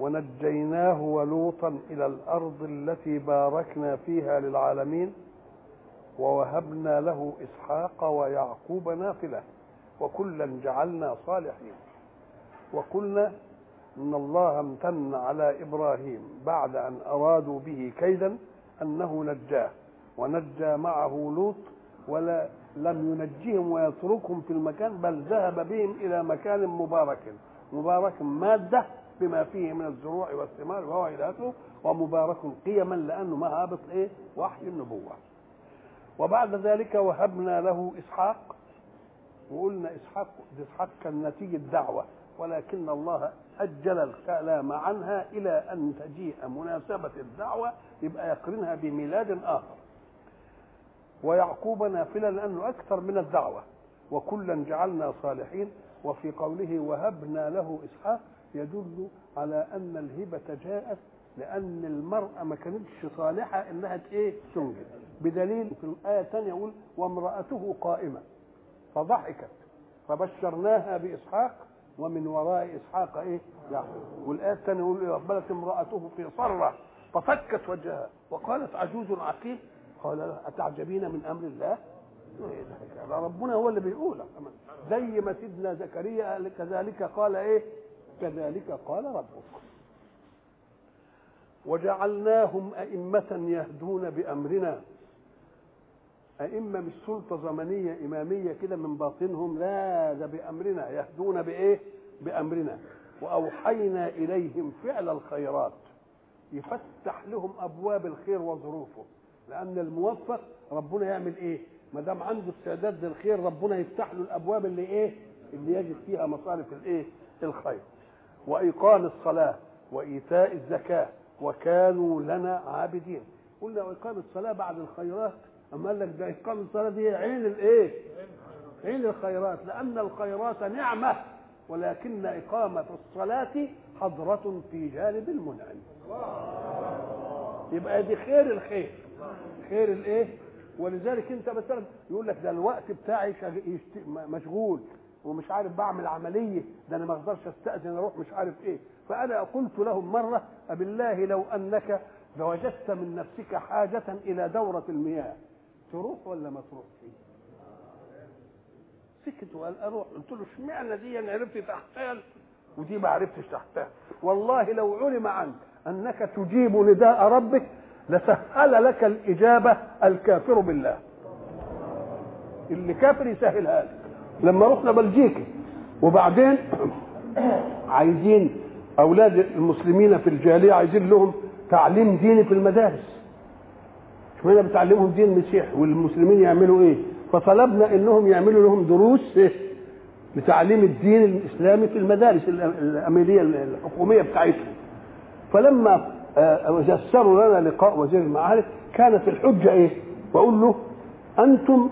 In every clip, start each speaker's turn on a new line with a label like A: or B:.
A: ونجيناه ولوطا إلى الأرض التي باركنا فيها للعالمين ووهبنا له إسحاق ويعقوب نافلة وكلا جعلنا صالحين. وقلنا إن الله امتن على إبراهيم بعد أن أرادوا به كيدا أنه نجاه ونجى معه لوط ولا لم ينجهم ويتركهم في المكان بل ذهب بهم إلى مكان مبارك مبارك مادة بما فيه من الزروع والثمار وهو آخره ومبارك قيما لأنه ما هابط إيه؟ وحي النبوة. وبعد ذلك وهبنا له إسحاق وقلنا إسحاق إسحاق كان نتيجة دعوة ولكن الله أجل الكلام عنها إلى أن تجيء مناسبة الدعوة يبقى يقرنها بميلاد آخر. ويعقوب نافلة لأنه أكثر من الدعوة وكلا جعلنا صالحين وفي قوله وهبنا له إسحاق يدل على أن الهبة جاءت لأن المرأة ما كانتش صالحة إنها إيه تنجب بدليل في الآية الثانية يقول وامرأته قائمة فضحكت فبشرناها بإسحاق ومن وراء إسحاق إيه؟ يعقوب. والآية الثانية يقول أقبلت امرأته في صرة ففكت وجهها وقالت عجوز عقيم؟ قال لها أتعجبين من أمر الله؟ ربنا هو اللي بيقول زي ما سيدنا زكريا كذلك قال إيه؟ كذلك قال ربك. وجعلناهم أئمة يهدون بأمرنا. أئمة مش سلطة زمنية إمامية كده من باطنهم لا ده بأمرنا. يهدون بإيه؟ بأمرنا. وأوحينا إليهم فعل الخيرات. يفتح لهم أبواب الخير وظروفه. لأن الموفق ربنا يعمل إيه؟ ما دام عنده استعداد للخير ربنا يفتح له الأبواب اللي إيه؟ اللي يجد فيها مصارف الإيه؟ الخير. وإقام الصلاة وإيتاء الزكاة وكانوا لنا عابدين. قلنا وإقام الصلاة بعد الخيرات. أما قال لك ده إقام الصلاة دي عين الإيه؟ عين الخيرات. لأن الخيرات نعمة ولكن إقامة الصلاة حضرة في جانب المنعم. يبقى دي خير الخير. خير الإيه؟ ولذلك أنت مثلا يقول لك ده الوقت بتاعي مشغول. ومش عارف بعمل عملية ده أنا ما أقدرش أستأذن أروح مش عارف إيه. فأنا قلت لهم مرة بالله لو أنك وجدت من نفسك حاجة إلى دورة المياه تروح ولا ما تروحش؟ سكت وقال أروح. قلت له اشمعنى دي؟ أنا عرفت تحتال ودي ما عرفتش تحتال والله لو علم عنك أنك تجيب نداء ربك لسهل لك الإجابة الكافر بالله. اللي كافر يسهلها لك. لما رحنا بلجيكا. وبعدين عايزين أولاد المسلمين في الجاليه عايزين لهم تعليم ديني في المدارس. اشمعنى بتعلمهم دين المسيح والمسلمين يعملوا إيه؟ فطلبنا إنهم يعملوا لهم دروس إيه؟ لتعليم الدين الإسلامي في المدارس الأميرية الحكومية بتاعتهم. فلما يسروا لنا لقاء وزير المعارف كانت الحجة إيه؟ وأقول له أنتم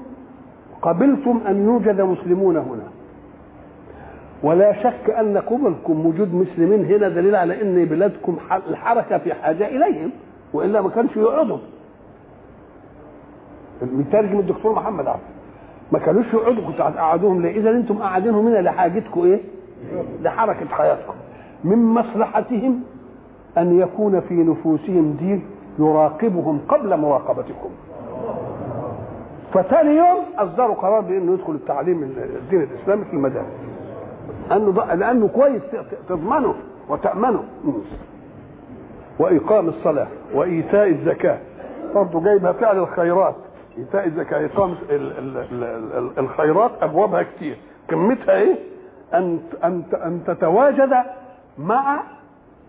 A: قبلتم أن يوجد مسلمون هنا. ولا شك ان قبلكم وجود مسلمين هنا دليل على إن بلادكم الحركة في حاجة إليهم وإلا ما كانش يقعدوا. مترجم الدكتور محمد عبد. ما كانوش يقعدوا كنت هتقعدوهم ليه؟ إذا أنتم قاعدينهم هنا لحاجتكم إيه؟ لحركة حياتكم. من مصلحتهم أن يكون في نفوسهم دين يراقبهم قبل مراقبتكم. فتاني يوم أصدروا قرار بأنه يدخل التعليم الدين الإسلامي في المدارس. لأنه لأنه كويس تضمنه وتأمنه. وإقام الصلاة وإيتاء الزكاة. برضه جايبها فعل الخيرات. إيتاء الزكاة إقامة الخيرات أبوابها كتير. كمتها إيه؟ أن أن أن تتواجد مع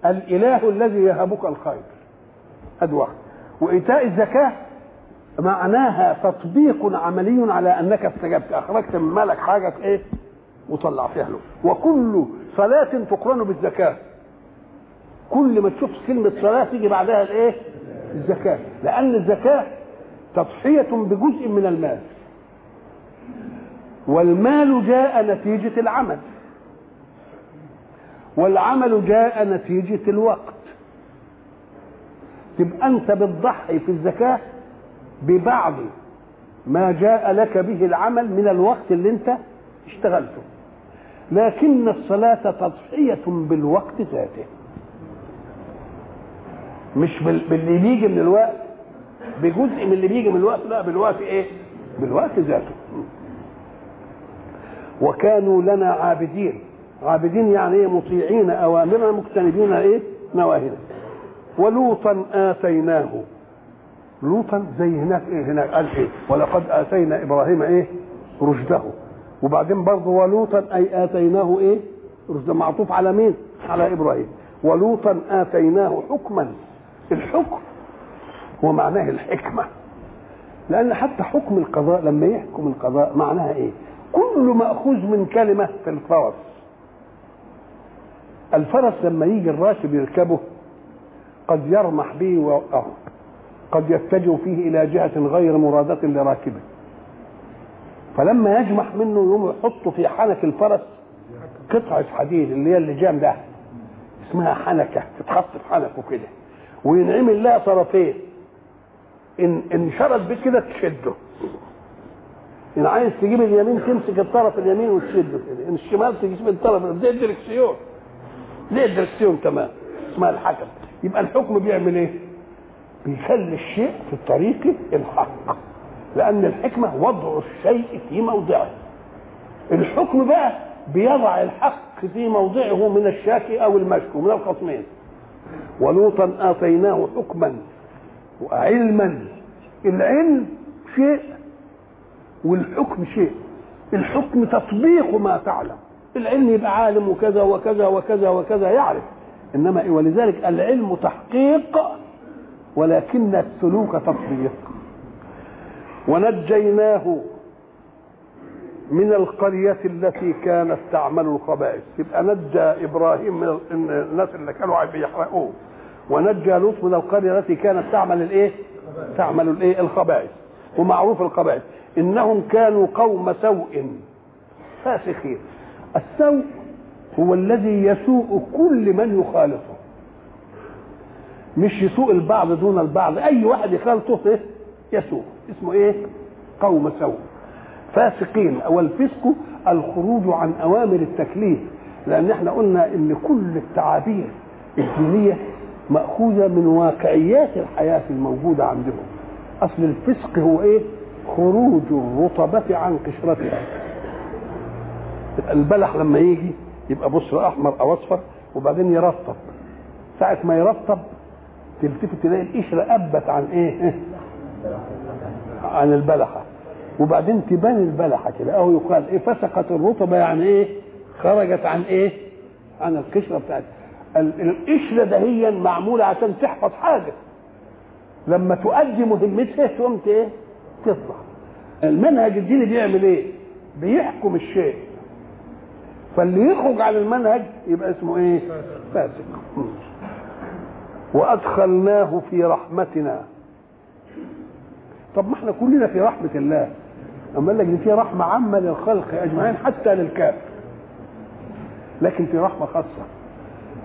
A: الإله الذي يهبك الخير. ادي وإيتاء الزكاة معناها تطبيق عملي على أنك استجبت. أخرجت من مالك حاجة إيه؟ وطلع فيها له. وكل صلاة تقرن بالزكاة. كل ما تشوف كلمة صلاة تيجي بعدها الإيه؟ الزكاة. لأن الزكاة تضحية بجزء من المال. والمال جاء نتيجة العمل. والعمل جاء نتيجة الوقت. تبقى أنت بتضحي في الزكاة ببعض ما جاء لك به العمل من الوقت اللي أنت اشتغلته. لكن الصلاة تضحية بالوقت ذاته. مش باللي بيجي من الوقت بجزء من اللي بيجي من الوقت لا بالوقت إيه؟ بالوقت ذاته. وكانوا لنا عابدين. عابدين يعني إيه؟ مطيعين أوامرنا مجتنبين إيه؟ نواهينا ولوطا آتيناه. لوطا زي هناك إيه؟ هناك قال إيه؟ ولقد آتينا إبراهيم إيه؟ رشده. وبعدين برضه ولوطا أي آتيناه إيه؟ رشده. معطوف على مين؟ على إبراهيم. ولوطا آتيناه حكما. الحكم هو معناه الحكمة. لأن حتى حكم القضاء لما يحكم القضاء معناها إيه؟ كل مأخوذ من كلمة في الفرس. الفرس لما يجي الراكب يركبه قد يرمح به ويوقعه قد يتجه فيه إلى جهة غير مراده لراكبه. فلما يجمح منه يقوم يحط في حنك الفرس قطعة حديد اللي هي اللجام ده اسمها حنكة تتحط في حنكه كده وينعمل لها طرفين إن ان شرد بك كده تشده. إن عايز تجيب اليمين تمسك الطرف اليمين وتشده إن الشمال تجيب الطرف. زي الدركسيون. زي الدركسيون كمان. اسمها الحكم. يبقى الحكم بيعمل إيه؟ بيخلي الشيء في طريق الحق. لأن الحكمة وضع الشيء في موضعه. الحكم بقى بيضع الحق في موضعه من الشاكي أو المشكو من الخصمين. ولوطا آتيناه حكما وعلما. العلم شيء والحكم شيء. الحكم تطبيق ما تعلم. العلم يبقى عالم وكذا وكذا وكذا وكذا يعرف. إنما إيه؟ ولذلك العلم تحقيق ولكن السلوك تطبيق. ونجيناه من القرية التي كانت تعمل الخبائث. يبقى نجى إبراهيم من الناس اللي كانوا بيحرقوه ونجى لوط من القرية التي كانت تعمل الإيه؟ تعمل الإيه؟ الخبائث. ومعروف الخبائث. إنهم كانوا قوم سوء. فاسخين. السوء هو الذي يسوء كل من يخالطه مش يسوء البعض دون البعض. أي واحد يخالطه إيه؟ يسوء اسمه إيه؟ قوم سوء. فاسقين. والفسق الخروج عن أوامر التكليف. لأن إحنا قلنا إن كل التعابير الدينية مأخوذة من واقعيات الحياة الموجودة عندهم. أصل الفسق هو إيه؟ خروج الرطبة عن قشرتها. البلح لما يجي يبقى بصر أحمر أو أصفر وبعدين يرطب. ساعة ما يرطب تلتفت تلاقي القشرة ابت عن إيه؟ عن البلحه وبعدين تبان البلحه كده. أهو يقال إيه؟ فسقت الرطبه يعني إيه؟ خرجت عن إيه؟ عن القشرة بتاعتها القشرة دهيا معموله عشان تحفظ حاجة. لما تؤدي مهمتها تقوم إيه؟ تطلع. المنهج الديني بيعمل إيه؟ بيحكم الشيء. فاللي يخرج عن المنهج يبقى اسمه إيه؟ فاسق. وأدخلناه في رحمتنا. طب ما إحنا كلنا في رحمة الله. أما قال لك في رحمة عامة للخلق أجمعين حتى للكافر لكن في رحمة خاصة.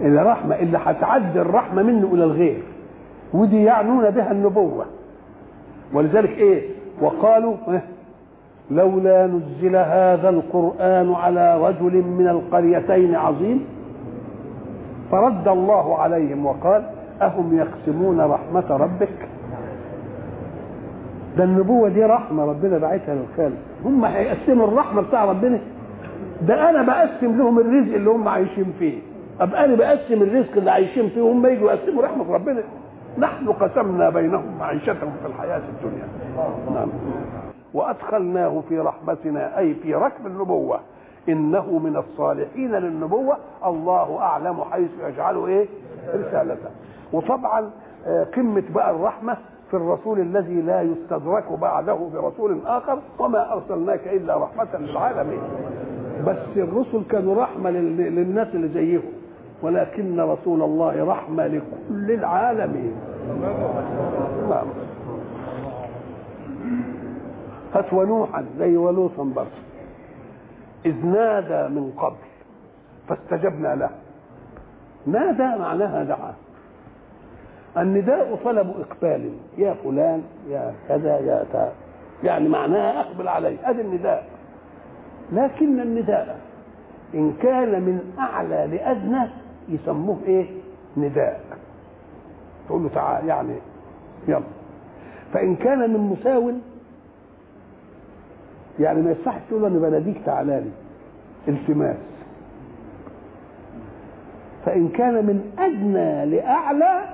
A: الرحمه اللي هتعدي الرحمة منه إلى الغير. ودي يعنون بها النبوة. ولذلك إيه؟ وقالوا إيه؟ لولا نزل هذا القرآن على رجل من القريتين عظيم فرد الله عليهم وقال أهم يقسمون رحمة ربك؟ ده النبوة دي رحمة ربنا بعتها للخالق. هم هيقسموا الرحمة بتاع ربنا؟ ده أنا بقسم لهم الرزق اللي هم عايشين فيه. أبقى أنا بقسم الرزق اللي عايشين فيه وهم يجوا يقسموا رحمة ربنا. نحن قسمنا بينهم معيشتهم في الحياة الدنيا. نعم. وأدخلناه في رحمتنا أي في ركب النبوة. إنه من الصالحين للنبوة. الله أعلم حيث يجعل إيه؟ رسالته. وطبعا قمة بقى الرحمة في الرسول الذي لا يستدرك بعده برسول آخر وما أرسلناك إلا رحمة للعالمين. بس الرسل كانوا رحمة للناس اللي زيهم. ولكن رسول الله رحمة لكل العالمين. نعم. هات ونوحا زي ولوطا برضه إذ نادى من قبل فاستجبنا له. نادى معناها دعا؟ النداء طلب إقبال. يا فلان يا كذا يا تا. يعني معناها أقبل علي هذا النداء. لكن النداء إن كان من أعلى لأدنى يسموه إيه؟ نداء. تقول له تعال يعني يلا. فإن كان من مساو يعني ما يصحش تقول أنا بناديك تعالى لي. التماس. فإن كان من أدنى لأعلى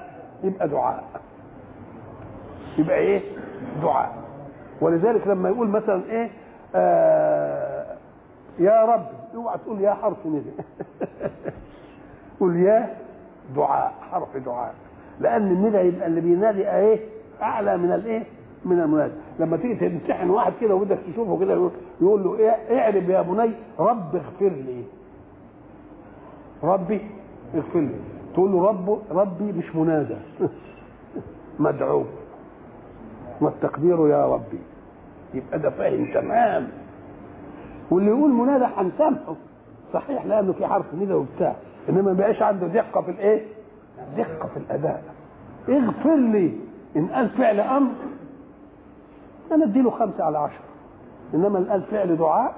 A: يبقى دعاء. يبقى إيه؟ دعاء. ولذلك لما يقول مثلا إيه؟ آه يا رب. اوعى تقول يا حرف ندى قول يا دعاء. حرف دعاء. لأن الندى يبقى اللي بينادي إيه؟ أعلى من الإيه؟ من المنادي لما تيجي تمتحن واحد كده وبدك تشوفه كده يقول, له اعرب يا بني رب اغفر لي. ربي اغفر لي. تقول له رب ربي مش منادى مدعو والتقدير يا ربي. يبقى ده فاهم تمام. واللي يقول منادى هنسامحه. صحيح لأنه في حرف ندى وبتاع. إنما ما بقاش عنده دقة في الإيه؟ دقة في الأداء. اغفر لي. إن قال فعل أمر أنا اديله خمسة على عشرة. إنما ان قال فعل دعاء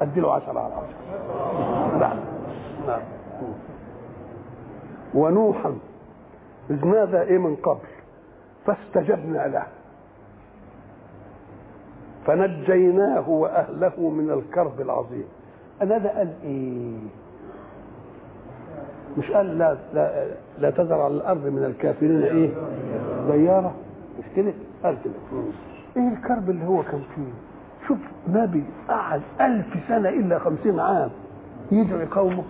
A: أديله عشرة على عشرة. نعم. نعم. ونوحا إذ نادى إيه من قبل؟ فاستجبنا له. فنجيناه وأهله من الكرب العظيم. أنا ده قال إيه؟ مش قال لا لا, لا تذر على الأرض من الكافرين إيه؟ ديارة. مش كده؟ قال كده. إيه الكرب اللي هو كان فيه؟ شوف نبي قعد ألف سنة إلا خمسين عام يدعي قومه.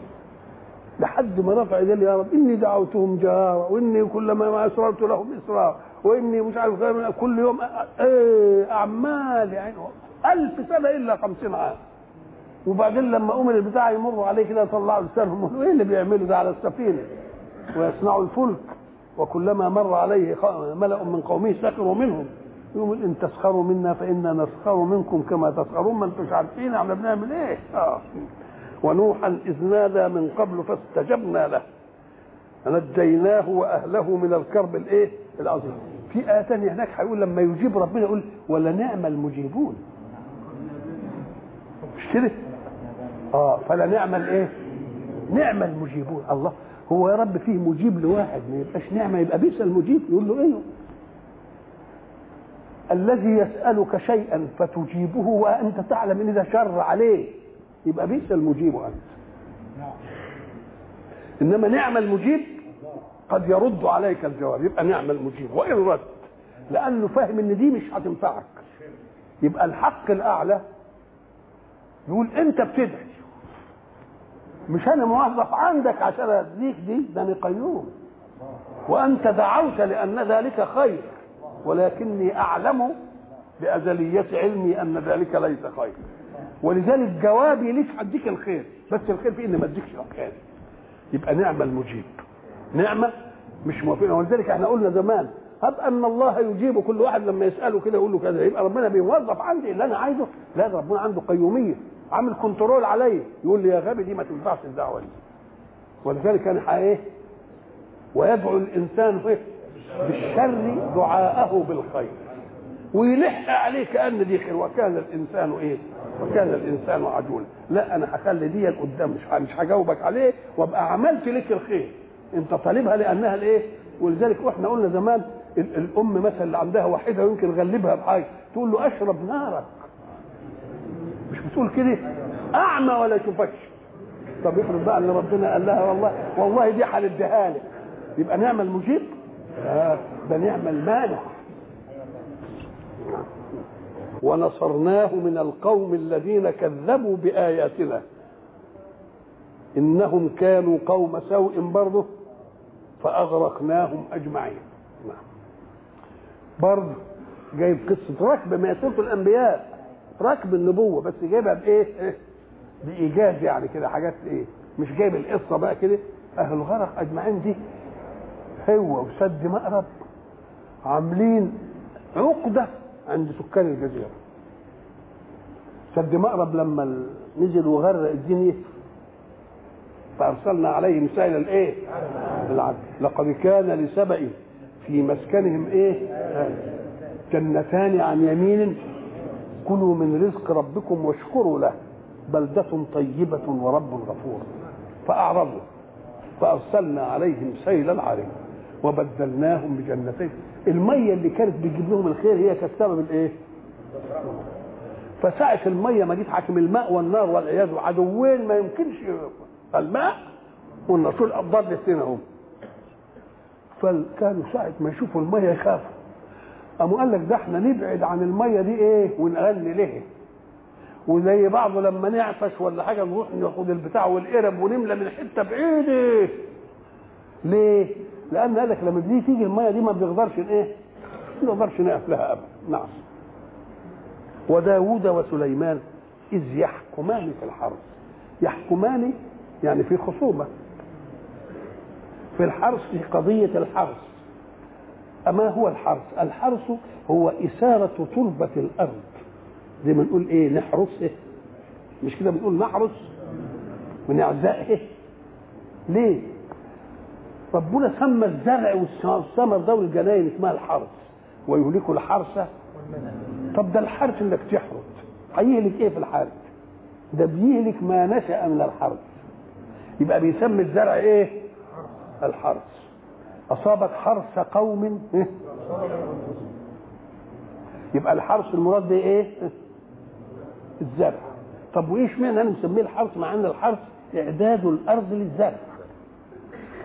A: لحد ما رفع يديه يا رب إني دعوتهم جهارا وإني كلما ما أسررت لهم إسرار وإني مش عارف كل يوم إيه أعمال يعني. ألف سنة إلا خمسين عام. وبعدين لما أمر البتاع يمروا عليه كده يطلعوا لسانهم إيه اللي بيعملوا ده على السفينة؟ ويصنعوا الفلك. وكلما مر عليه ملأ من قومه سخروا منهم. يقول إن تسخروا منا فإنا نسخر منكم كما تسخرون ما أنتم عارفين إحنا بنعمل إيه آه ونوحا إذ نادى من قبل فاستجبنا له نجيناه وأهله من الكرب الإيه؟ العظيم. في آية ثانية هناك هيقول لما يجيب ربنا يقول ولا نعم المجيبون. مش كده؟ آه فلا نعم الإيه؟ نعم المجيبون، الله هو يا رب فيه مجيب لواحد ما يبقاش نعمه يبقى بئس المجيب يقول له إيه؟ الذي يسألك شيئا فتجيبه وأنت تعلم إن ده شر عليه يبقى بئس المجيب أنت. إنما نعم المجيب قد يرد عليك الجواب يبقى نعم المجيب. وإن رد لأنه فاهم إن دي مش هتنفعك. يبقى الحق الأعلى يقول أنت بتدعي. مش أنا موظف عندك عشان اديك دي ده قيوم. وأنت دعوت لأن ذلك خير. ولكني أعلم بأزلية علمي أن ذلك ليس خير. ولذلك جوابي ليك هديك الخير. بس الخير في إن ما أديكش الخير. يبقى نعمة المجيب. نعمة مش موافقة. ولذلك إحنا قلنا زمان هب أن الله يجيب كل واحد لما يسأله كده يقول له كذا. يبقى ربنا بيوظف عندي اللي أنا عايزه. لا ربنا عنده قيومية. عامل كنترول عليا. يقول لي يا غبي دي ما تنفعش الدعوة دي. ولذلك أنا إيه ويدعو الإنسان بالشر دعاءه بالخير. ويلح عليه كأن دي خير وكان الإنسان إيه؟ وكان الإنسان عجولا لا أنا هخلي دي قدام مش مش هجاوبك عليه وأبقى عملت لك الخير. أنت طالبها لأنها الإيه؟ ولذلك إحنا قلنا زمان الأم مثلا اللي عندها واحدة يمكن يغلبها بحاجة تقول له أشرب نارك. مش بتقول كده؟ أعمى ولا يشوفكش طب افرض بقى ان ربنا قال لها والله والله دي هنديها لك يبقى نعم المجيب لا ده نعم المانع ونصرناه من القوم الذين كذبوا بآياتنا إنهم كانوا قوم سوء برضه فأغرقناهم أجمعين نعم برضه جايب قصة ركب ما سورة الأنبياء ركب النبوة بس جايبها بإيه؟ إيه؟ بإيجاز يعني كده حاجات إيه؟ مش جايب القصة بقى كده أهل الغرق أجمعين دي هو وسد مأرب عاملين عقدة عند سكان الجزيرة. سد مأرب لما نزل وغرق الدنيا فأرسلنا عليهم سائل الإيه؟ العدل. لقد كان لسبأ في مسكنهم إيه؟ جنتان عن يمين. كلوا من رزق ربكم واشكروا له. بلدة طيبة ورب غفور. فأعرضوا. فأرسلنا عليهم سيل العرم وبدلناهم بجنتين. المية اللي كانت بتجيب لهم الخير هي كانت سبب الايه؟ فساعة المية ما جيت حاكم الماء والنار والعياذ عدوين ما يمكنش الماء والنصول أفضل الاثنين هم. فكانوا ساعة ما يشوفوا المية يخافوا. قاموا قال لك ده إحنا نبعد عن المية دي إيه؟ ونغني ليه وزي بعضه لما نعطش ولا حاجة نروح ناخد البتاع والقرب ونملى من حتة بعيدة. ليه؟ لأن قال لك لما دي تيجي المية دي ما بنقدرش إيه؟ ما نقدرش نقف لها أبدا. نعم. وداود وسليمان إذ يحكمان في الحرث يحكمان يعني في خصومة. في الحرث في قضية الحرث أما هو الحرث الحرث هو إثارة تربة الأرض. زي ما نقول إيه؟ نحرس إيه مش كده بنقول نحرس ونعزاء إيه ليه؟ ربنا سمى الزرع والثمر ده والجناين اسمها الحرث ويهلك الحرث. طب ده الحرث انك تحرث. هيهلك إيه في الحرث؟ ده بيهلك ما نشأ من الحرث. يبقى بيسمي الزرع إيه؟ الحرث. اصابت حرث قوم إيه؟ يبقى الحرث المراد به إيه؟ الزرع. طب وإيش معنى أنا مسميه الحرث مع أن الحرث إعداد الأرض للزرع؟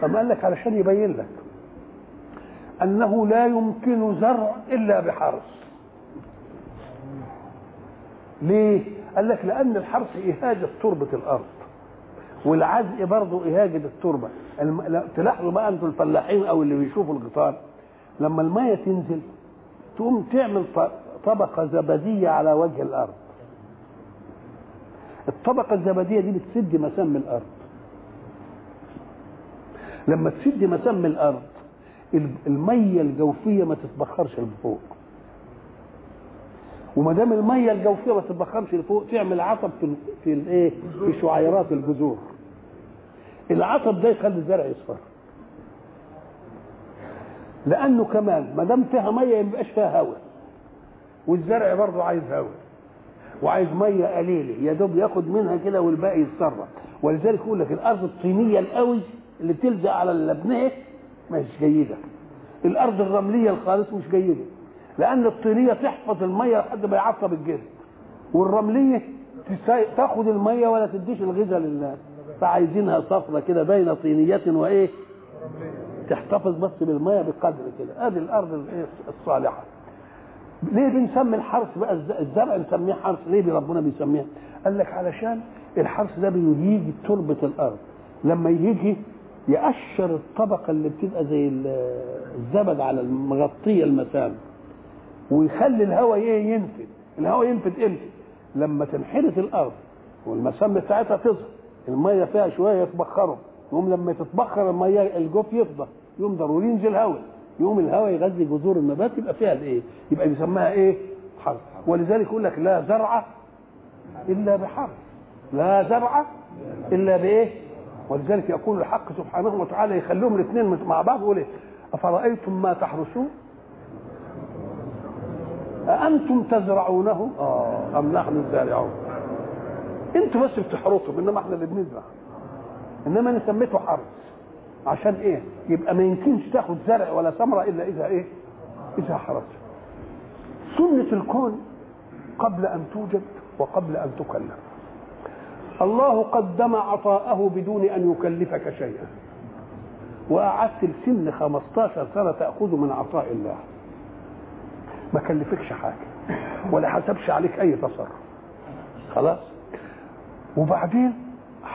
A: طب قال لك علشان يبين لك أنه لا يمكن زرع إلا بحرث ليه؟ قال لك لأن الحرث اهاجه تربه الأرض والعزق برضه اهاجه التربة. تلاحظوا بقى أنتوا الفلاحين أو اللي بيشوفوا القطار لما المية تنزل تقوم تعمل طبقة زبديه على وجه الأرض. الطبقة الزبديه دي بتسد مسام الأرض. لما تسد مسام الأرض المية الجوفية ما تتبخرش لفوق وما دام المية الجوفية ما تتبخرش لفوق تعمل عطب في في الايه في شعيرات الجذور. العطب ده يخلي الزرع يصفر. لأنه كمان ما دام فيها مية ما يبقاش فيها هواء. والزرع برضه عايز هواء. وعايز مية قليلة يا دوب ياخد منها كده والباقي يتصرف. ولذلك يقول لك الأرض الطينية القوي اللي بتلزق على الابنيه مش جيدة. الأرض الرملية الخالص مش جيدة. لأن الطينية تحفظ المية لحد ما يعصب الجلد والرملية تاخد المية ولا تديش الغذاء لله فعايزينها صفرة كده بين طينية وإيه؟ تحتفظ بس بالمية بقدر كده. أدي الأرض الصالحة. ليه بنسمي الحرث بقى؟ الزرع نسميه حرث. ليه ربنا بيسميها؟ قال لك علشان الحرث ده بيهيج تربة الأرض. لما يجي يقشر الطبقة اللي بتبقى زي الزبد على المغطيه المسام ويخلي الهواء إيه؟ ينفد. الهواء ينفد إمتى؟ لما تنحرث الأرض والمسام بتاعتها تظهر. المية فيها شوية يتبخروا. يقوم لما تتبخر المية الجوف يفضى يقوم ضروري ينزل هواء. يقوم الهواء يغذي جذور النبات يبقى فيها الايه يبقى بيسميها إيه؟ حرث ولذلك يقول لك لا زرع إلا بحرث لا زرع إلا بإيه؟ ولذلك يقول الحق سبحانه وتعالى يخليهم الاثنين مع بعض يقول إيه؟ أفرأيتم ما تحرسون أأنتم تزرعونه؟ آه أم نحن الزارعون؟ أنتوا بس بتحرطوا إنما إحنا اللي بنزرع. إنما أنا سميته حرث. عشان إيه؟ يبقى ما يمكنش تاخد زرع ولا ثمرة إلا إذا إيه؟ إذا حرث. سنة الكون قبل أن توجد وقبل أن تكلف الله قدم عطاءه بدون أن يكلفك شيئا. وقعدت السن 15 سنة تأخذ من عطاء الله. ما كلفكش حاجة ولا حسبش عليك أي تصرف. خلاص؟ وبعدين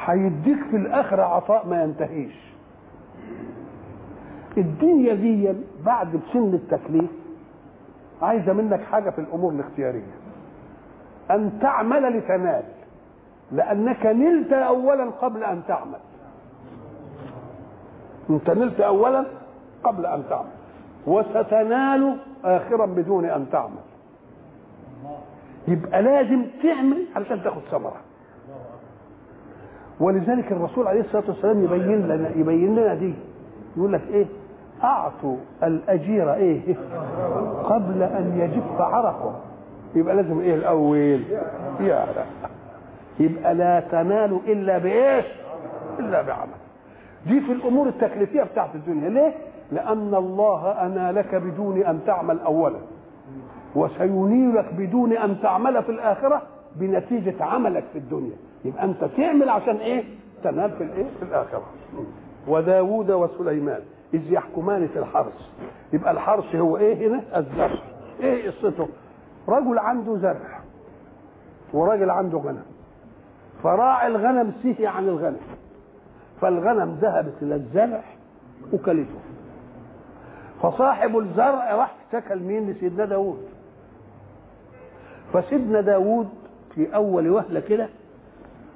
A: هيديك في الاخره عطاء ما ينتهيش. الدنيا دي بعد سن التكليف عايزة منك حاجة في الأمور الاختيارية. أن تعمل لتنال. لأنك نلت اولا قبل أن تعمل. أنت نلت اولا قبل أن تعمل. وستنال اخرا بدون أن تعمل. يبقى لازم تعمل علشان تاخد ثمرة. ولذلك الرسول عليه الصلاة والسلام يبين لنا يبين لنا دي. يقول لك إيه؟ اعطوا الأجير إيه؟ قبل أن يجف عرقه. يبقى لازم إيه الأول؟ يعرق يبقى لا تنال إلا بإيش؟ إلا بعمل. دي في الأمور التكليفية بتاعت الدنيا. ليه؟ لأن الله أنالك بدون أن تعمل اولا. وسينيلك بدون أن تعمل في الآخرة بنتيجة عملك في الدنيا. يبقى أنت تعمل عشان إيه؟ تنال في الإيه؟ في الآخرة. وداوود وسليمان إذ يحكمان في الحرث. يبقى الحرث هو إيه هنا؟ الزرع. إيه قصته؟ رجل عنده زرع. وراجل عنده غنم. فراعي الغنم سهي عن الغنم. فالغنم ذهبت إلى الزرع وكلته. فصاحب الزرع راح اشتكى لمين لسيدنا داوود. فسيدنا داوود في أول وهلة كده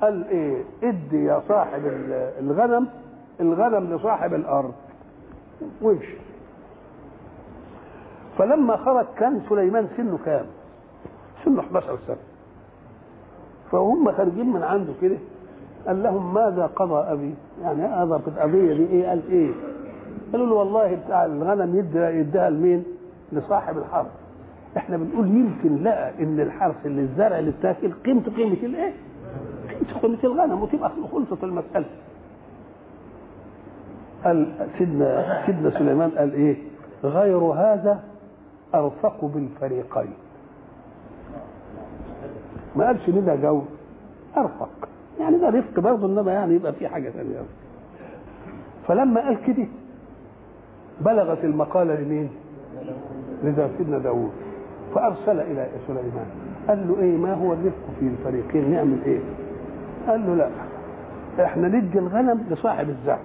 A: قال إيه؟ ادي يا صاحب الغنم الغنم لصاحب الأرض. وامشي. فلما خرج كان سليمان سنه كام؟ سنه 11 سنة. فهم خارجين من عنده كده. قال لهم ماذا قضى أبي؟ يعني في القضية دي إيه؟ قال إيه؟ قالوا له والله بتاع الغنم يدي يديها لمين؟ لصاحب الحرث. إحنا بنقول يمكن لقى إن الحرث اللي الزرع اللي بتاكل قيمته قيمة الإيه؟ قيمة قيمة الغنم وتبقى خلصت المسألة. قال سيدنا سيدنا سليمان قال إيه؟ غير هذا أرفق بالفريقين. ما قالش لنا جو ارفق يعني ده رفق برضه إنما يعني يبقى في حاجة ثانية فلما قال كده بلغت المقالة لمين؟ لذا سيدنا داوود. فأرسل إلى سليمان. قال له إيه؟ ما هو الرفق في الفريقين؟ نعمل إيه؟ قال له لا. إحنا ندي الغنم لصاحب الزرع.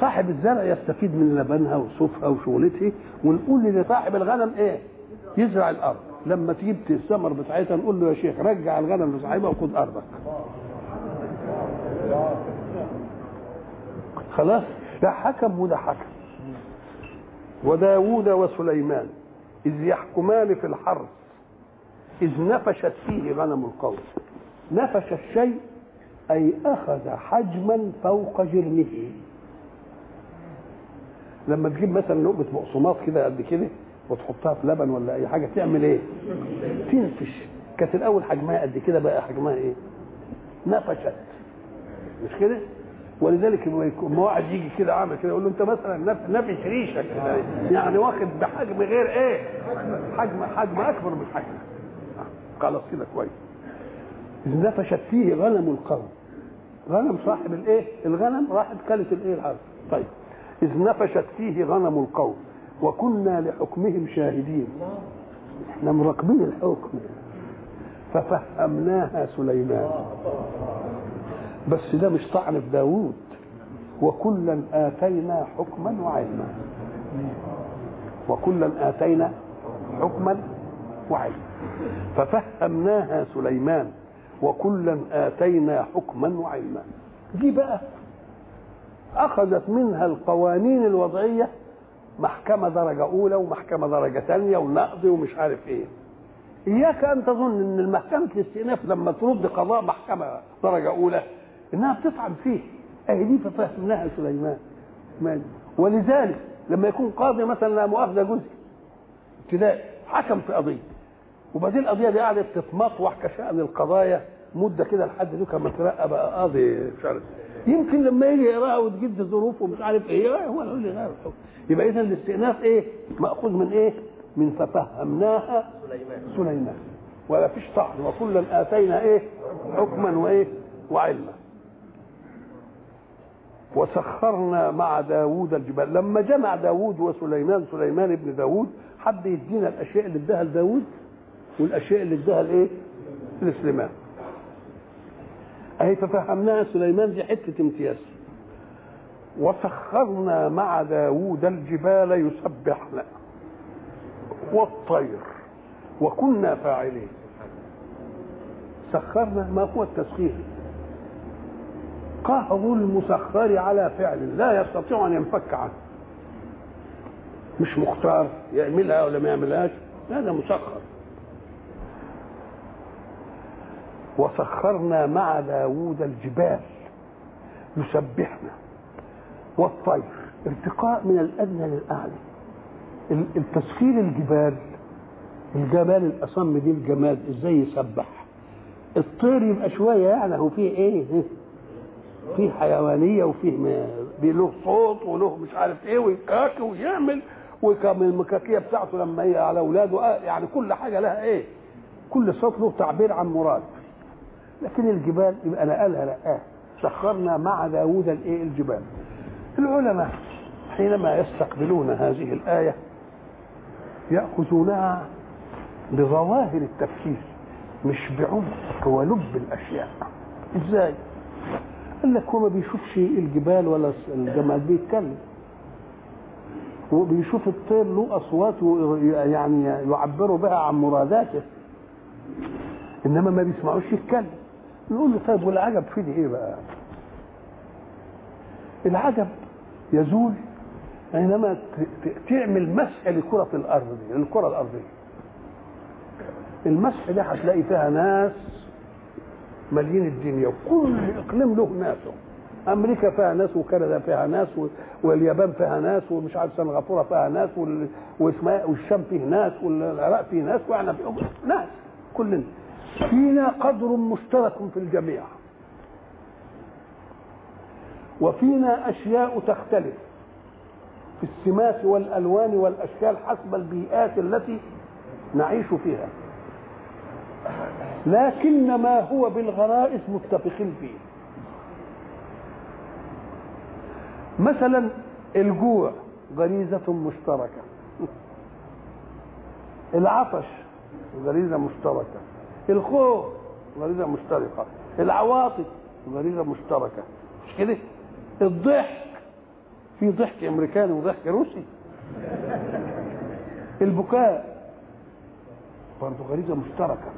A: صاحب الزرع يستفيد من لبنها وصوفها وشغلتها ونقول لصاحب الغنم إيه؟ يزرع الأرض. لما تجيب الثمر بتاعتها نقول له يا شيخ رجع الغنم لصاحبها وخد أرضك. خلاص؟ ده حكم وده حكم. وداود وسليمان إذ يحكمان في الحرث إذ نفشت فيه غنم القوم نفش الشيء أي أخذ حجما فوق جرمه. لما تجيب مثلا لقمة بقسماط كده قد كده وتحطها في لبن ولا أي حاجة تعمل إيه؟ تنفش كانت الأول حجمها قد كده بقى حجمها إيه؟ نفشت مش كده؟ ولذلك لما واحد يجي كده عامل كده يقول له أنت مثلا نفش ريشه كده يعني واخد بحجم غير إيه؟ حجم حجم أكبر من حجم خلاص كده كويس نفشت فيه غنم القوم غنم صاحب الإيه؟ الغنم راحت كلت الإيه العرض طيب إذ نفشت فيه غنم القوم وكنا لحكمهم شاهدين. إحنا مراقبين الحكم. ففهمناها سليمان. بس ده مش طعن في داوود. وكلا آتينا حكما وعلما. وكلا آتينا حكما وعلما. ففهمناها سليمان. وكلا آتينا حكما وعلما. دي بقى أخذت منها القوانين الوضعية محكمة درجة أولى ومحكمة درجة ثانية ونقض ومش عارف إيه. إياك أن تظن أن المحكمة الاستئناف لما ترد قضاء محكمة درجة أولى إنها بتطعن فيه. أهي دي ففهمناها سليمان. ولذلك لما يكون قاضي مثلا لا مؤاخذة جزء. ابتدائي حكم في قضية. وبعدين القضية دي قعدت تتمطوح كشأن القضايا مدة كده لحد دي كما ترقى بقى قاضي مش عارف يمكن لما يجي يقراها وتجد ظروفه ومش عارف إيه هو اللي غير الحكم يبقى اذا الاستئناف إيه؟ مأخوذ من إيه؟ من ففهمناها سليمان سليمان ولا فيش طعن وكلا آتينا إيه؟ حكما وإيه؟ وعلما وسخرنا مع داوود الجبال لما جمع داوود وسليمان سليمان ابن داوود حد يدينا الأشياء اللي اداها لداوود والأشياء اللي اداها لإيه لسليمان اهي ففهمناها سليمان دي حتة امتياز. وسخرنا مع داوود الجبال يسبحن والطير وكنا فاعلين. سخرنا ما هو التسخير. قهر المسخر على فعل لا يستطيع أن ينفك عنه. مش مختار يعملها ولا ما يعملهاش. هذا مسخر. وسخرنا مع داوود الجبال يسبحنا. والطير ارتقاء من الادنى للاعلى التسخير الجبال الجبال الأصم دي الجماد إزاي يسبح؟ الطير يبقى شوية يعني هو فيه إيه؟ فيه حيوانية وفيه له صوت وله مش عارف إيه ويكاكي ويعمل وكم المكاكية بتاعته لما هي على أولاده يعني كل حاجة لها إيه؟ كل صوت له تعبير عن مراد. لكن الجبال يبقى نقلها نقاه سخرنا مع داوود الإيه؟ الجبال. العلماء حينما يستقبلون هذه الآية يأخذونها بظواهر التفكير مش بعمق ولب الأشياء. إزاي؟ قال لك هو ما بيشوفش الجبال ولا الجمال بيتكلم. هو بيشوف الطير له أصوات يعني يعبروا بها عن مراداته. إنما ما بيسمعوش يتكلم. نقول له طيب والعجب في دي إيه بقى؟ العجب يزول حينما تعمل مسح لكرة الأرض دي للكرة الأرضية المسح ده هتلاقي فيها ناس مالين الدنيا وكل إقليم له ناسه. أمريكا فيها ناس وكندا فيها ناس واليابان فيها ناس ومش عارف سنغافورة فيها ناس والشام فيه ناس والعراق فيه ناس وإحنا فيه ناس كلنا. فينا قدر مشترك في الجميع. وفينا أشياء تختلف في السمات والألوان والأشكال حسب البيئات التي نعيش فيها. لكن ما هو بالغرائز متفقين فيه. مثلا الجوع غريزة مشتركة. العطش غريزة مشتركة. الخوف غريزة مشتركة. العواطف غريزة مشتركة. مش كده؟ الضحك. في ضحك أمريكاني وضحك روسي. البكاء. برضه غريزة مشتركة.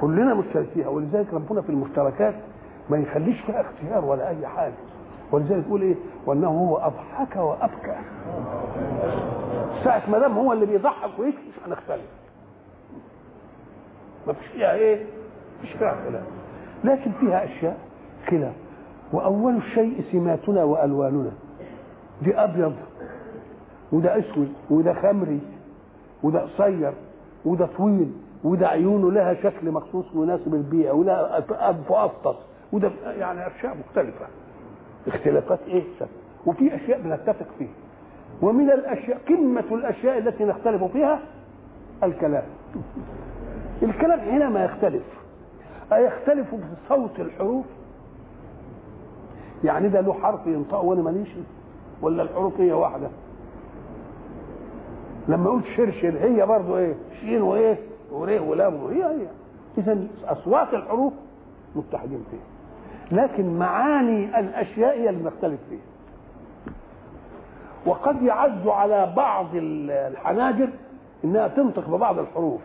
A: كلنا مشتركيها. ولذلك ربنا في المشتركات ما يخليش فيها اختيار ولا أي حاجة. ولذلك يقول إيه؟ وأنه هو أضحك وأبكى. ساعة ما دام هو اللي بيضحك مش هنختلف. ما فيش فيها إيه؟ مفيش فيها خلاف. لكن فيها أشياء خلاف. وأول الشيء سماتنا وألواننا. دي أبيض وده أسود وده خمري وده قصير وده طويل وده عيونه لها شكل مخصوص مناسب للبيئة ولا انف افطس وده يعني أشياء مختلفة. اختلافات إيه؟ شكل وفي أشياء بنتفق فيها. ومن الأشياء قمة الأشياء التي نختلف فيها الكلام. الكلام حينما يختلف. أيختلف صوت الحروف؟ يعني ده له حرف ينطق وأنا ماليش ولا الحروف هي واحدة؟ لما قلت شرشر هي برضو إيه؟ شين وإيه؟ وريه ولام هي هي. إذا أصوات الحروف متحدين فيها. لكن معاني الأشياء هي اللي نختلف فيها. وقد يعز على بعض الحناجر إنها تنطق ببعض الحروف.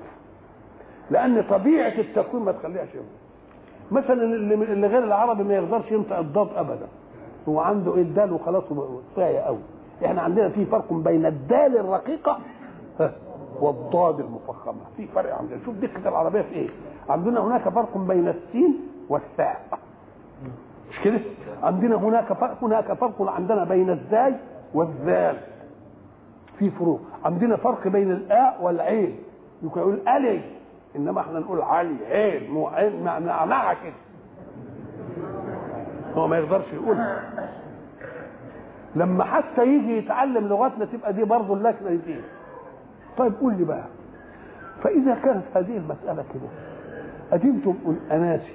A: لأن طبيعة التكوين ما تخليهاش مثلا اللي غير العربي ما يقدرش ينطق الضاد ابدا. هو عنده إيه الدال وخلاص كفايه قوي إحنا عندنا في فرق بين الدال الرقيقه والضاد المفخمه في فرق عندنا شوف دقة العربية في إيه. عندنا هناك فرق بين السين والثاء. مش كده؟ عندنا هناك فرق هناك فرق عندنا بين الزاي والذال في فروق. عندنا فرق بين الاء والعين. يقول آلي. إنما إحنا نقول علي عين مو عين مع, مع, مع كده هو ما يقدرش يقول. لما حتى يجي يتعلم لغتنا تبقى دي برضه اللكنه دي. طيب قول لي بقى فإذا كانت هذه المسألة كده ادمتم اناسي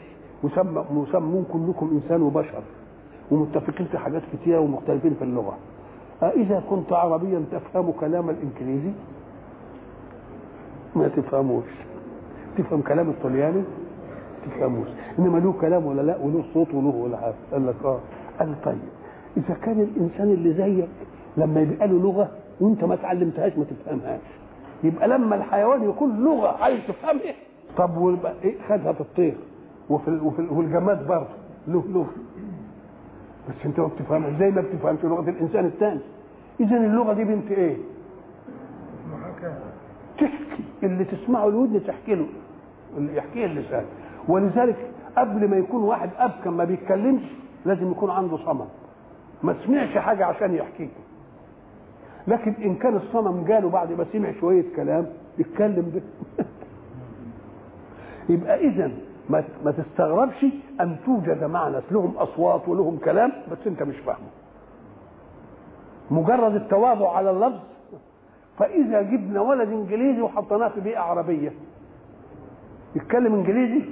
A: مسمون كلكم إنسان وبشر ومتفقين في حاجات كتيرة ومختلفين في اللغة. أإذا كنت عربيا تفهم كلام الإنجليزي؟ ما تفهموش. تفهم كلام الطلياني؟ تفهموش. إنما له كلام ولا لا؟ وله صوت وله ولا حاجة قال لك آه. قال طيب إذا كان الإنسان اللي زيك لما يبقى له لغة وأنت ما تعلمتهاش ما تفهمهاش. يبقى لما الحيوان يكون لغة عايز تفهمها. طب إيه خدها في الطير وفي وفي الجماد برضه له لغة. بس أنت ما بتفهمها زي ما بتفهمش لغة الإنسان الثاني اذا اللغة دي بنت إيه؟ تحكي. اللي تسمعه الودن تحكي له. يحكيه اللسان. ولذلك قبل ما يكون واحد ابكم ما بيتكلمش لازم يكون عنده صمم. ما سمعش حاجة عشان يحكيك. لكن إن كان الصنم جاله بعد ما سمع شوية كلام يتكلم به يبقى إذا ما ما تستغربش أن توجد مع ناس لهم أصوات ولهم كلام بس أنت مش فاهمه. مجرد التواضع على اللفظ. فإذا جبنا ولد إنجليزي وحطيناه في بيئة عربية يتكلم انجليزي؟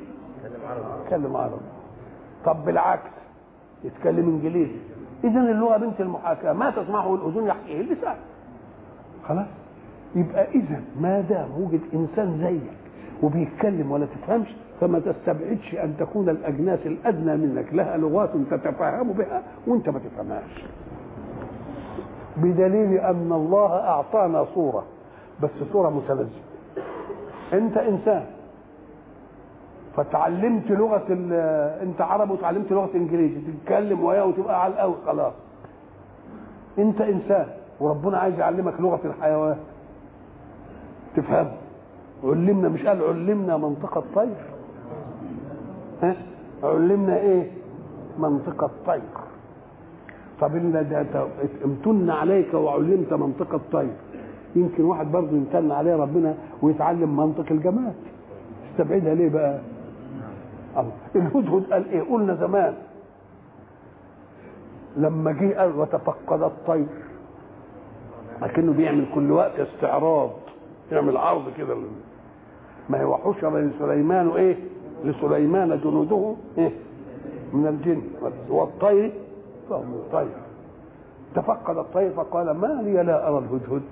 A: يتكلم عربي. طب بالعكس يتكلم انجليزي. اذا اللغة بنت المحاكاة ما تسمعه الأذن يحكيه اللسان. خلاص؟ يبقى اذا ما دام وجد إنسان زيك وبيتكلم ولا تفهمش فما تستبعدش أن تكون الأجناس الأدنى منك. لها لغات تتفهم بها وأنت ما تفهمهاش. بدليل أن الله أعطانا صورة بس صورة متلازمه أنت إنسان. فتعلمت لغة انت عربي وتعلمت لغة انجليزي تتكلم وياه وتبقى على القوي خلاص. انت انسان وربنا عايز يعلمك لغة الحيوان. تفهم؟ علمنا مش قال علمنا منطق الطير؟ ها؟ علمنا إيه؟ منطق الطير. طب امتن عليك وعلمت منطق الطير. يمكن واحد برضه يمتن عليه ربنا ويتعلم منطق الجماد. استبعدها ليه بقى؟ الله الهدهد قال إيه؟ قلنا زمان. لما جه قال وتفقد الطير. لكنه بيعمل كل وقت استعراض. يعمل عرض كده ما هو حشر لسليمان إيه؟ لسليمان جنوده إيه؟ من الجن. والطير فهم الطير تفقد الطير فقال ما لي لا أرى الهدهد.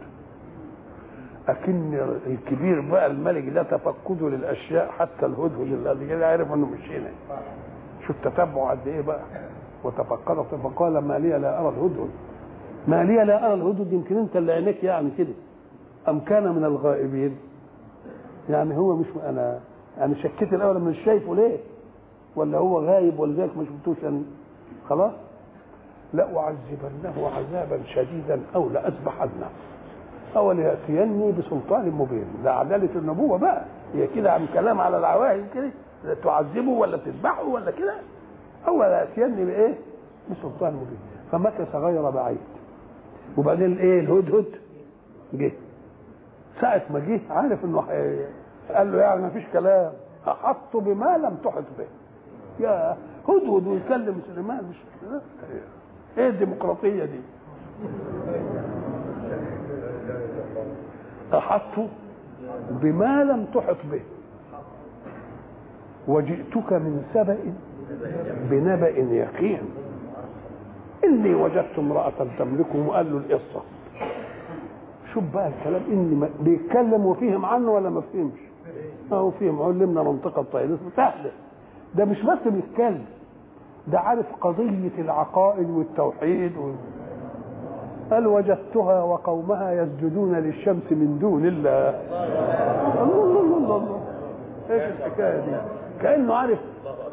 A: لكن الكبير بقى الملك ده تفقده للأشياء حتى الهدهد الذي كده عرف إنه مش هنا. شوف تتبعه قد إيه بقى. وتفقد فقال ما لي لا أرى الهدهد. ما لي لا أرى الهدهد. يمكن أنت اللي عينيك يعني كده. أم كان من الغائبين؟ يعني هو مش أنا يعني شكيت الأول مش شايفه ليه؟ ولا هو غايب ولذلك ما شفتوش يعني؟ خلاص؟ لأعذبنه عذابا شديدا أو لأذبحنه أو لياتيني بسلطان مبين. ده عدالة النبوة بقى. هي كده عم كلام على العواهد كده. تعذبه ولا تذبحه ولا كده. أو لياتيني بإيه؟ بسلطان مبين. فمكث غير بعيد؟ وبعدين إيه؟ الهدهد جه. ساعة ما جه عارف إنه قال له يعني ما فيش كلام. أحط بما لم تحط به. يا هدهد ويكلم سليمان. مش إيه الديمقراطية دي؟ أحط بما لم تحط به. وجئتك من سبأ بنبأ يقين. إني وجدت امرأة تملكهم وقال له القصة. شوف بقى الكلام؟ إني بيتكلم وفهم عنه ولا ما فهمش أهو فهم علمنا منطقة الطير سهلة ده مش بس بيتكلم ده عارف قضية العقائد والتوحيد و... قال وجدتها وقومها يسجدون للشمس من دون الله؟ الله الله الله, الله. إيش الحكاية دي؟ كأنه عارف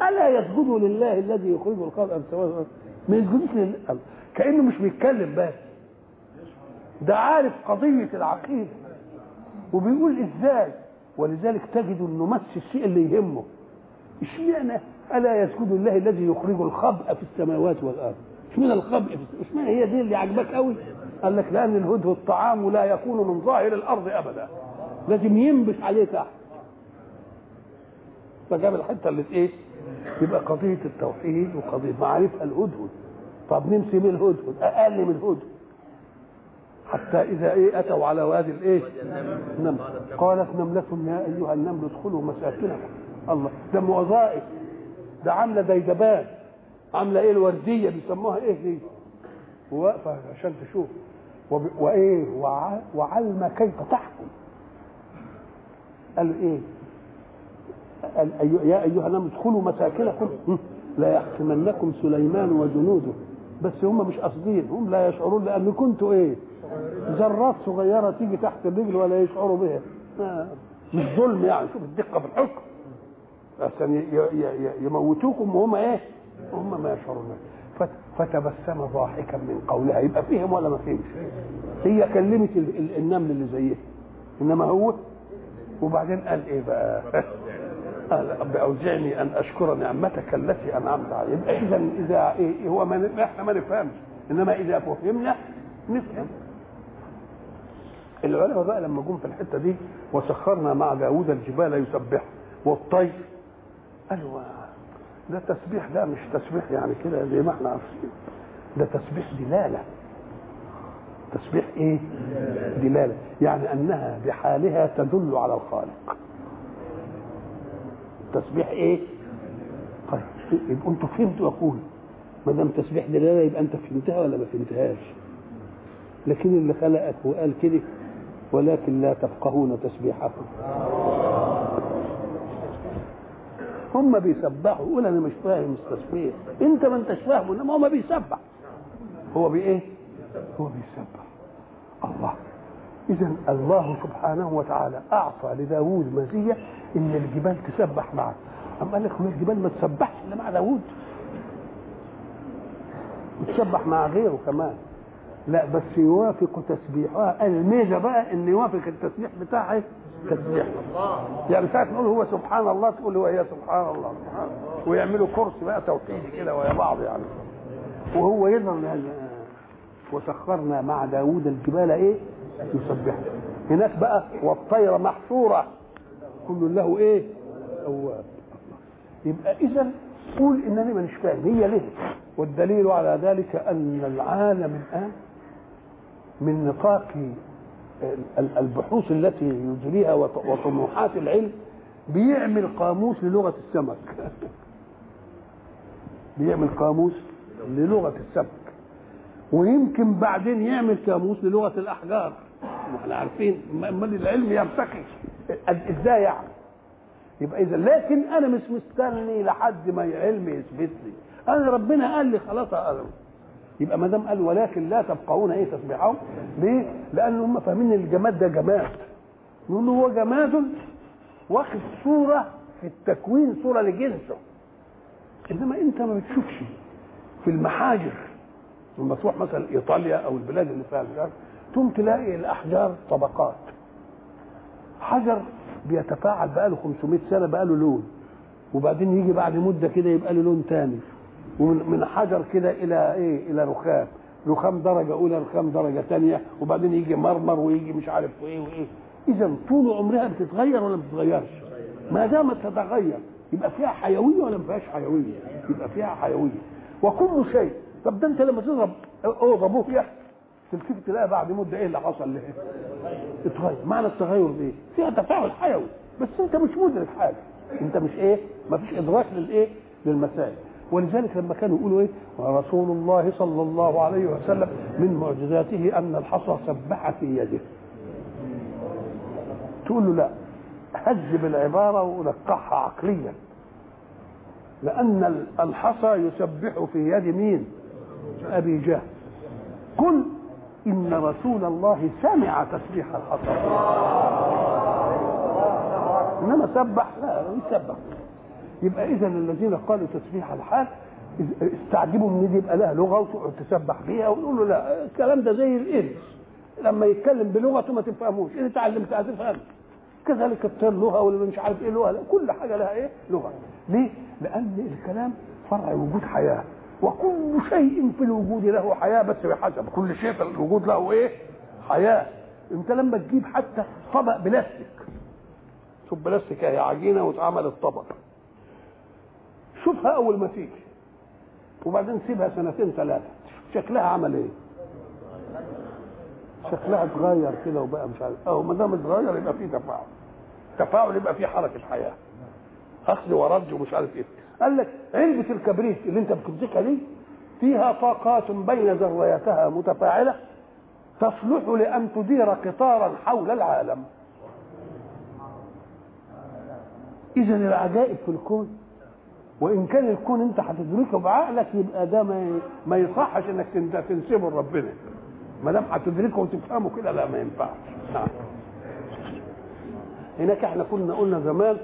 A: ألا يسجدوا لله الذي يخرج الخلق من سواء؟ ما يسجدوش لله. كأنه مش بيتكلم بس. ده عارف قضية العقيده وبيقول إزاي؟ ولذلك تجد إنه مس الشيء اللي يهمه. اشمعنى ألا يسجد الله الذي يخرج الخبء في السماوات والأرض؟ اشمعنى الخبء اشمعنى هي دي اللي عجبك قوي؟ قال لك لأن الهدهد الطعام لا يكون من ظاهر الأرض أبدا. لازم ينبش عليه تحت فجاب الحتة اللي إيه؟ يبقى قضية التوحيد وقضية معرفة الهدهد. طب نمسي من الهدهد؟ أقل من الهدهد. حتى إذا إيه؟ أتوا على وادي الايه نمل قالت نمله يا أيها النمل ادخلوا مساكنكم. الله. ده وظائف ده عاملة ديدبان عاملة إيه الوردية بيسموها إيه دي؟ واقفه عشان تشوف. وب... وإيه؟ وع... وعلم كيف تحكم. قال إيه؟ قال أي... يا أيها الناس ادخلوا مساكنكم. لا يحكمنكم سليمان وجنوده. بس هم مش قاصدين هم لا يشعرون لأن كنتوا إيه؟ ذرات صغيرة تيجي تحت الرجل ولا يشعروا بها. آه. مش ظلم يعني. شوف الدقة في الحكم عشان يموتوكم وهم إيه؟ هم ما يشعرون. فتبسم ضاحكا من قولها يبقى فهم ولا ما فهمش هي كلمت النمل اللي زيه. إنما هو وبعدين قال إيه بقى؟ قال رب أوزعني أن أشكر نعمتك التي أنعمت علي. يبقى إذا إذا إيه هو ما إحنا ما نفهمش. إنما إذا فهمنا نفهم. العلماء بقى لما جم في الحتة دي وسخرنا مع داوود الجبال يسبح والطير. قالوا ده تسبيح لا مش تسبيح يعني كده زي ما إحنا عارفين. ده تسبيح دلالة. تسبيح إيه؟ دلالة. يعني أنها بحالها تدل على الخالق. تسبيح إيه؟ طيب يبقى أنتوا فهمتوا أقول. ما دام تسبيح دلالة يبقى أنت فهمتها ولا ما فهمتهاش؟ لكن اللي خلقك وقال كده ولكن لا تفقهون تسبيحكم. هم بيسبحوا. يقول أنا مش فاهم التسبيح أنت ما أنتش فاهمه انما هو بيسبح. هو بإيه؟ هو بيسبح. الله. اذا الله سبحانه وتعالى أعطى لداوود مزية إن الجبال تسبح معه. اما قال لك الجبال ما تسبحش إلا مع داوود؟ وتسبح مع غيره كمان. لا بس يوافق تسبيحها. الميزة بقى إن يوافق التسبيح بتاعها تسبيح. يعني ساعة نقول هو سبحان الله تقول هو هي سبحان الله سبحان ويعملوا كرسي بقى توحيدي كده ويا بعض يعني. وهو يظهر وسخرنا مع داوود الجبال إيه؟ يسبح. هناك بقى والطير محشوره كل له إيه؟ أواب. يبقى اذا قول انني مانيش فاهم. هي ليه؟ والدليل على ذلك أن العالم الآن من نطاق البحوث التي يجريها وطموحات العلم بيعمل قاموس للغة السمك. بيعمل قاموس للغة السمك. ويمكن بعدين يعمل قاموس للغة الأحجار. إحنا عارفين امال العلم يرتقي. إزاي يعني؟ يبقى إذا لكن أنا مش مستني لحد ما العلم يثبت لي. أنا ربنا قال لي خلاص أعلم. يبقى ما دام قال ولكن لا تبقون إيه تسبيحهم ليه؟ لأن هم فاهمين الجماد ده جماد. نقول له هو جماد؟ واخد صورة في التكوين صورة لجنسه. إنما أنت ما بتشوفش في المحاجر. لما تروح مثلا إيطاليا أو البلاد اللي فيها الحجار ثم تلاقي الأحجار طبقات. حجر بيتفاعل بقاله 500 سنة بقاله لون. وبعدين يجي بعد مدة كده يبقى له لون تاني. ومن حجر كده إلى إيه؟ إلى رخام. رخام درجة أولى رخام درجة ثانية وبعدين يجي مرمر ويجي مش عارف إيه وإيه. إذا طول عمرها بتتغير ولا ما بتتغيرش؟ ما دامت تتغير يبقى فيها حيوية ولا ما فيهاش حيوية؟ يبقى فيها حيوية. وكل شيء. طب ده أنت لما تضرب أوضة بوفيه تلتفت تلاقي بعد مدة إيه اللي حصل؟ له اتغير معنى التغير إيه؟ فيها تفاعل حيوي. بس أنت مش مدرك حاجة. أنت مش إيه؟ ما فيش إدراك للإيه؟ للمسائل. ولذلك لما كانوا يقولوا إيه؟ ورسول الله صلى الله عليه وسلم من معجزاته أن الحصى سبح في يده. تقول له لا هذب العبارة ونقحها عقليا. لأن الحصى يسبح في يد مين؟ أبي جهل. قل إن رسول الله سمع تسبيح الحصى. إنما سبح لا يسبح. يبقى إذا الذين قالوا تسبيح الحال استعجبوا من دي يبقى لها لغة وتقعد تسبح بيها ويقول له لا الكلام ده زي الانس لما يتكلم بلغته ما تفهموش ان اتعلمتها تفهم. كذلك الطير لغة واللي مش عارف إيه لغة كل حاجة لها إيه؟ لغة. ليه؟ لأن الكلام فرع وجود حياة. وكل شيء في الوجود له حياة بس بحسب كل شيء في الوجود له إيه؟ حياة. أنت لما تجيب حتى طبق بلاستيك شوف بلاستيك أهي عجينة واتعملت طبق. شوفها أول ما تيجي وبعدين سيبها سنتين ثلاثة. شكلها عمل إيه؟ شكلها اتغير كده وبقى مش عارف. أهو ما دام اتغير يبقى فيه تفاعل. تفاعل يبقى فيه حركة حياة. أخذ ورد ومش عارف إيه. قال لك علبة الكبريت اللي أنت بتمسكها دي فيها طاقات بين ذرياتها متفاعلة تصلح لأن تدير قطارا حول العالم. اذا العجائب في الكون وإن كان الكون أنت هتدركه بعقلك يبقى ده ما ما يصحش إنك تنسبه لربنا. ما دام هتدركه وتفهمه كده لا ما ينفعش. نعم. هناك إحنا كنا قلنا زمان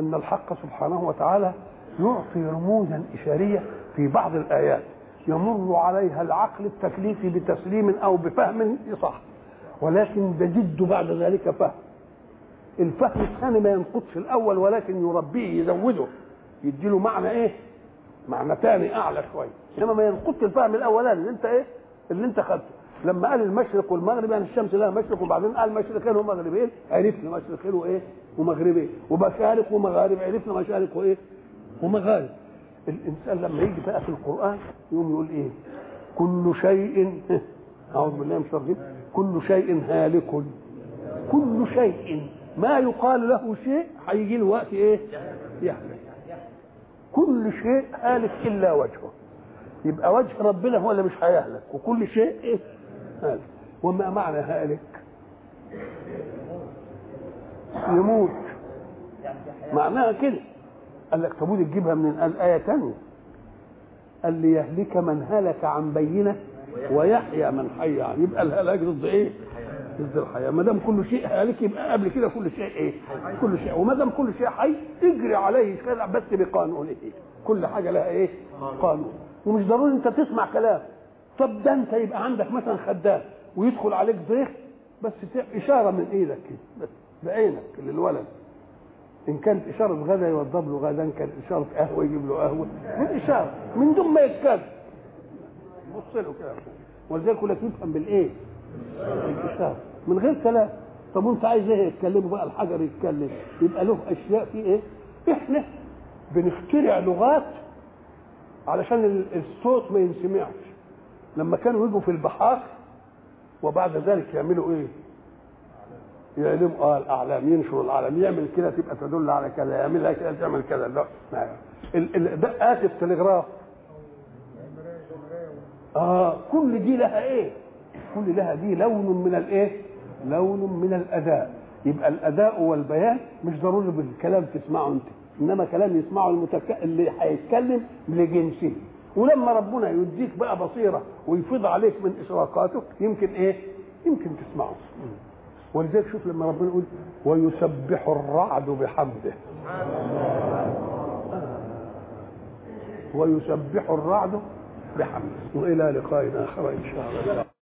A: إن الحق سبحانه وتعالى يعطي رموزا إشارية في بعض الآيات يمر عليها العقل التكليفي بتسليم أو بفهم يصح ولكن بجد بعد ذلك فهم. الفهم الثاني ما ينقضش الأول ولكن يربيه يزوده. يديله معنى إيه؟ معنى ثاني أعلى شوية إنما ما ينقضش الفهم الأولاني اللي أنت إيه؟ اللي أنت خدته. لما قال المشرق والمغرب يعني الشمس لها مشرق وبعدين قال مشرقين ومغربين عرفنا مشرقين وإيه؟ ومغربين. ومشارق ومغارب عرفنا مشارق وإيه؟ ومغارب. الإنسان لما يجي بقى في القرآن يقوم يقول إيه؟ كل شيء أعوذ بالله من الرجيم. كل شيء هالك. كل شيء ما يقال له شيء هيجي له وقت إيه؟ يهلك كل شيء هالك إلا وجهه. يبقى وجه ربنا هو اللي مش هيهلك وكل شيء إيه؟ هالك وما معنى هالك؟ يموت. معناها كده. قال لك طب ودي تجيبها من الآية تانية. قال ليهلك من هلك عن بينة ويحيى من حي. عن يبقى الهلاك ضد إيه؟ ضد الحياة ما دام كل شيء هالك يبقى قبل كده كل شيء إيه؟ كل شيء وما دام كل شيء حي تجري عليه شرع بس بقانونه إيه؟ كل حاجة لها إيه؟ قانون ومش ضروري أنت تسمع كلام طب ده أنت يبقى عندك مثلا خدام ويدخل عليك ضيف بس إشارة من إيدك كده بس بعينك للولد إن كانت إشارة غدا يوضب له غدا إن كانت إشارة قهوة يجيب له قهوة من إشارة من دون ما يتكلم بص له كده ولذلك يقول لك يفهم بالإيه؟ من غير كلام. طب وانت عايز إيه؟ يتكلموا بقى الحجر يتكلم. يبقى له أشياء في إيه؟ إحنا بنخترع لغات علشان الصوت ما ينسمعش. لما كانوا يجوا في البحار وبعد ذلك يعملوا إيه؟ يعلم آه الأعلام ينشر الأعلام. يعمل كده تبقى تدل على كذا. يعملها كده تعمل كذا. لا دقات التلغراف آه كل دي لها إيه؟ كل لها دي لون من الإيه؟ لون من الأداء. يبقى الأداء والبيان مش ضروري بالكلام تسمعه أنت. إنما كلام يسمعه المتك... اللي هيتكلم لجنسه. ولما ربنا يديك بقى بصيرة ويفيض عليك من اشراقاته يمكن إيه؟ يمكن تسمعه. ولذلك شوف لما ربنا يقول ويسبح الرعد بحمده. ويسبح الرعد بحمده. وإلى لقاء آخر إن شاء الله.